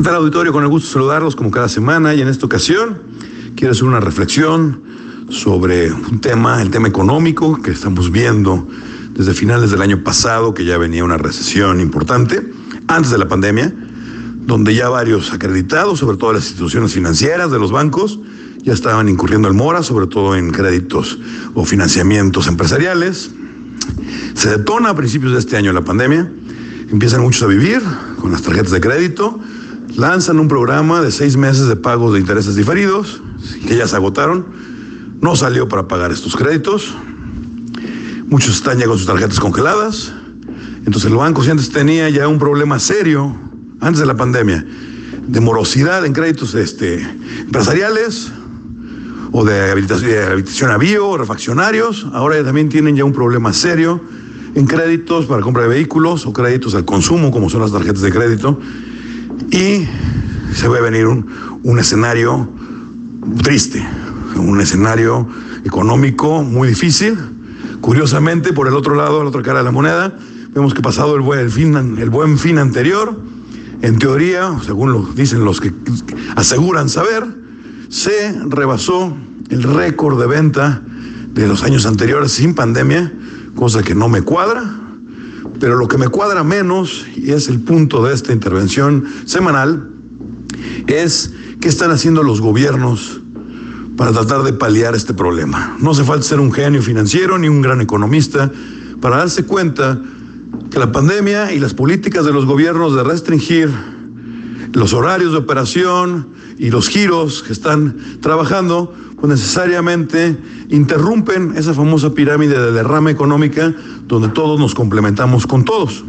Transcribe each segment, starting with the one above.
¿Qué tal auditorio? Con el gusto de saludarlos como cada semana y en esta ocasión quiero hacer una reflexión sobre un tema, el tema económico que estamos viendo desde finales del año pasado, que ya venía una recesión importante, antes de la pandemia, donde ya varios acreditados, sobre todo las instituciones financieras de los bancos, ya estaban incurriendo en mora, sobre todo en créditos o financiamientos empresariales. Se detona a principios de este año la pandemia, empiezan muchos a vivir con las tarjetas de crédito, lanzan un programa de seis meses de pagos de intereses diferidos, que ya se agotaron, no salió para pagar estos créditos, muchos están ya con sus tarjetas congeladas, entonces el banco si antes tenía ya un problema serio, antes de la pandemia, de morosidad en créditos este, empresariales o de habilitación, de a bio, refaccionarios, ahora ya también tienen ya un problema serio en créditos para compra de vehículos o créditos al consumo, como son las tarjetas de crédito, y se ve venir un, un escenario triste, un escenario económico muy difícil. Curiosamente, por el otro lado, la otra cara de la moneda, vemos que pasado el buen, el fin, buen fin anterior, en teoría, según lo dicen los que aseguran saber, se rebasó el récord de venta de los años anteriores sin pandemia, cosa que no me cuadra, pero lo que me cuadra menos, y es el punto de esta intervención semanal, es qué están haciendo los gobiernos para tratar de paliar este problema. No hace falta ser un genio financiero ni un gran economista para darse cuenta que la pandemia y las políticas de los gobiernos de restringir los horarios de operación y los giros que están trabajando, pues necesariamente interrumpen esa famosa pirámide de derrama económica donde todos nos complementamos con todos.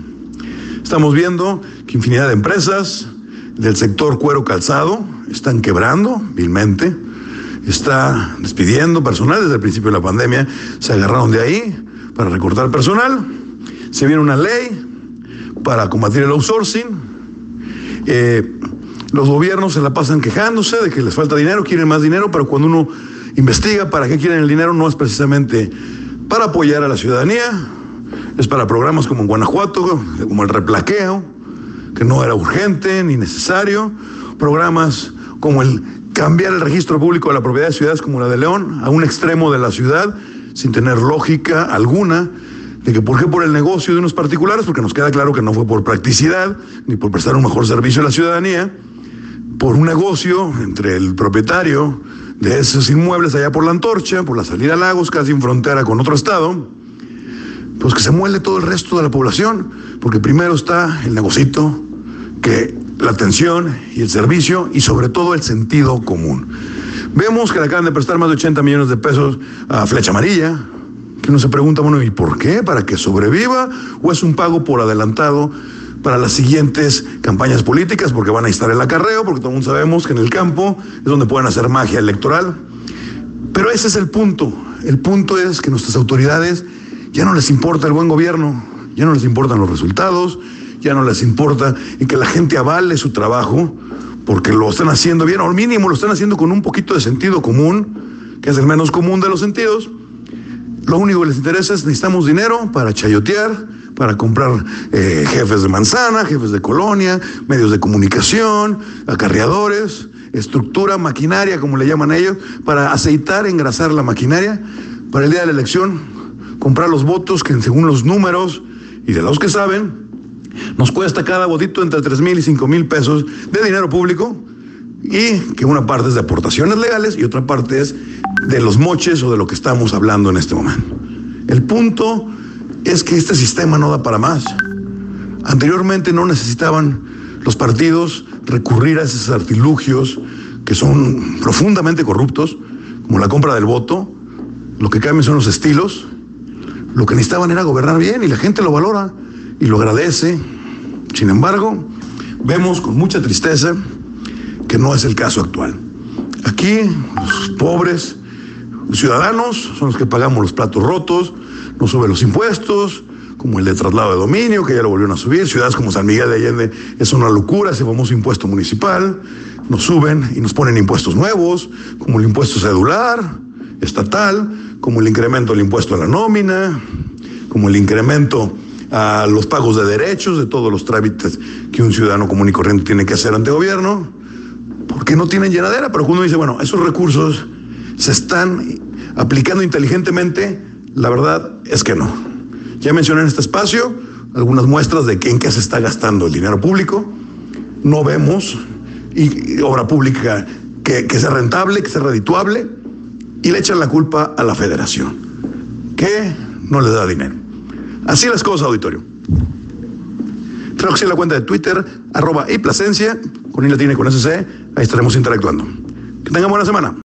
Estamos viendo que infinidad de empresas del sector cuero calzado están quebrando vilmente, está despidiendo personal. Desde el principio de la pandemia, se agarraron de ahí para recortar personal, se viene una ley para combatir el outsourcing, eh, los gobiernos se la pasan quejándose de que les falta dinero, quieren más dinero, pero cuando uno investiga para qué quieren el dinero no es precisamente para apoyar a la ciudadanía, es para programas como en Guanajuato, como el replaqueo, que no era urgente ni necesario, programas como el cambiar el registro público de la propiedad de ciudades como la de León a un extremo de la ciudad sin tener lógica alguna, de que por qué por el negocio de unos particulares, porque nos queda claro que no fue por practicidad ni por prestar un mejor servicio a la ciudadanía, por un negocio entre el propietario de esos inmuebles allá por la antorcha, por la salida a Lagos, casi en frontera con otro estado, pues que se muele todo el resto de la población, porque primero está el negocito, que la atención y el servicio y sobre todo el sentido común. Vemos que le acaban de prestar más de 80 millones de pesos a Flecha Amarilla, que uno se pregunta, bueno, ¿y por qué? ¿Para que sobreviva? ¿O es un pago por adelantado para las siguientes campañas políticas? Porque van a estar el acarreo, porque todos sabemos que en el campo es donde pueden hacer magia electoral. Pero ese es el punto. El punto es que nuestras autoridades ya no les importa el buen gobierno, ya no les importan los resultados, ya no les importa y que la gente avale su trabajo porque lo están haciendo bien, o al mínimo lo están haciendo con un poquito de sentido común, que es el menos común de los sentidos lo único que les interesa es necesitamos dinero para chayotear, para comprar eh, jefes de manzana, jefes de colonia, medios de comunicación, acarreadores, estructura, maquinaria, como le llaman ellos, para aceitar, engrasar la maquinaria, para el día de la elección, comprar los votos que según los números y de los que saben, nos cuesta cada votito entre 3 mil y 5 mil pesos de dinero público y que una parte es de aportaciones legales y otra parte es de los moches o de lo que estamos hablando en este momento. El punto es que este sistema no da para más. Anteriormente no necesitaban los partidos recurrir a esos artilugios que son profundamente corruptos, como la compra del voto. Lo que cambian son los estilos. Lo que necesitaban era gobernar bien y la gente lo valora y lo agradece. Sin embargo, vemos con mucha tristeza que no es el caso actual. Aquí los pobres los ciudadanos son los que pagamos los platos rotos, nos suben los impuestos, como el de traslado de dominio, que ya lo volvieron a subir. Ciudades como San Miguel de Allende es una locura ese famoso impuesto municipal. Nos suben y nos ponen impuestos nuevos, como el impuesto cedular, estatal, como el incremento del impuesto a la nómina, como el incremento a los pagos de derechos, de todos los trámites que un ciudadano común y corriente tiene que hacer ante gobierno, porque no tienen llenadera. Pero uno dice, bueno, esos recursos se están aplicando inteligentemente, la verdad es que no. Ya mencioné en este espacio algunas muestras de que en qué se está gastando el dinero público. No vemos obra pública que, sea rentable, que sea redituable, y le echan la culpa a la federación, que no les da dinero. Así las cosas, auditorio. Sí la cuenta de Twitter, arroba y Plasencia, con latina y con SC, ahí estaremos interactuando. Que tengan buena semana.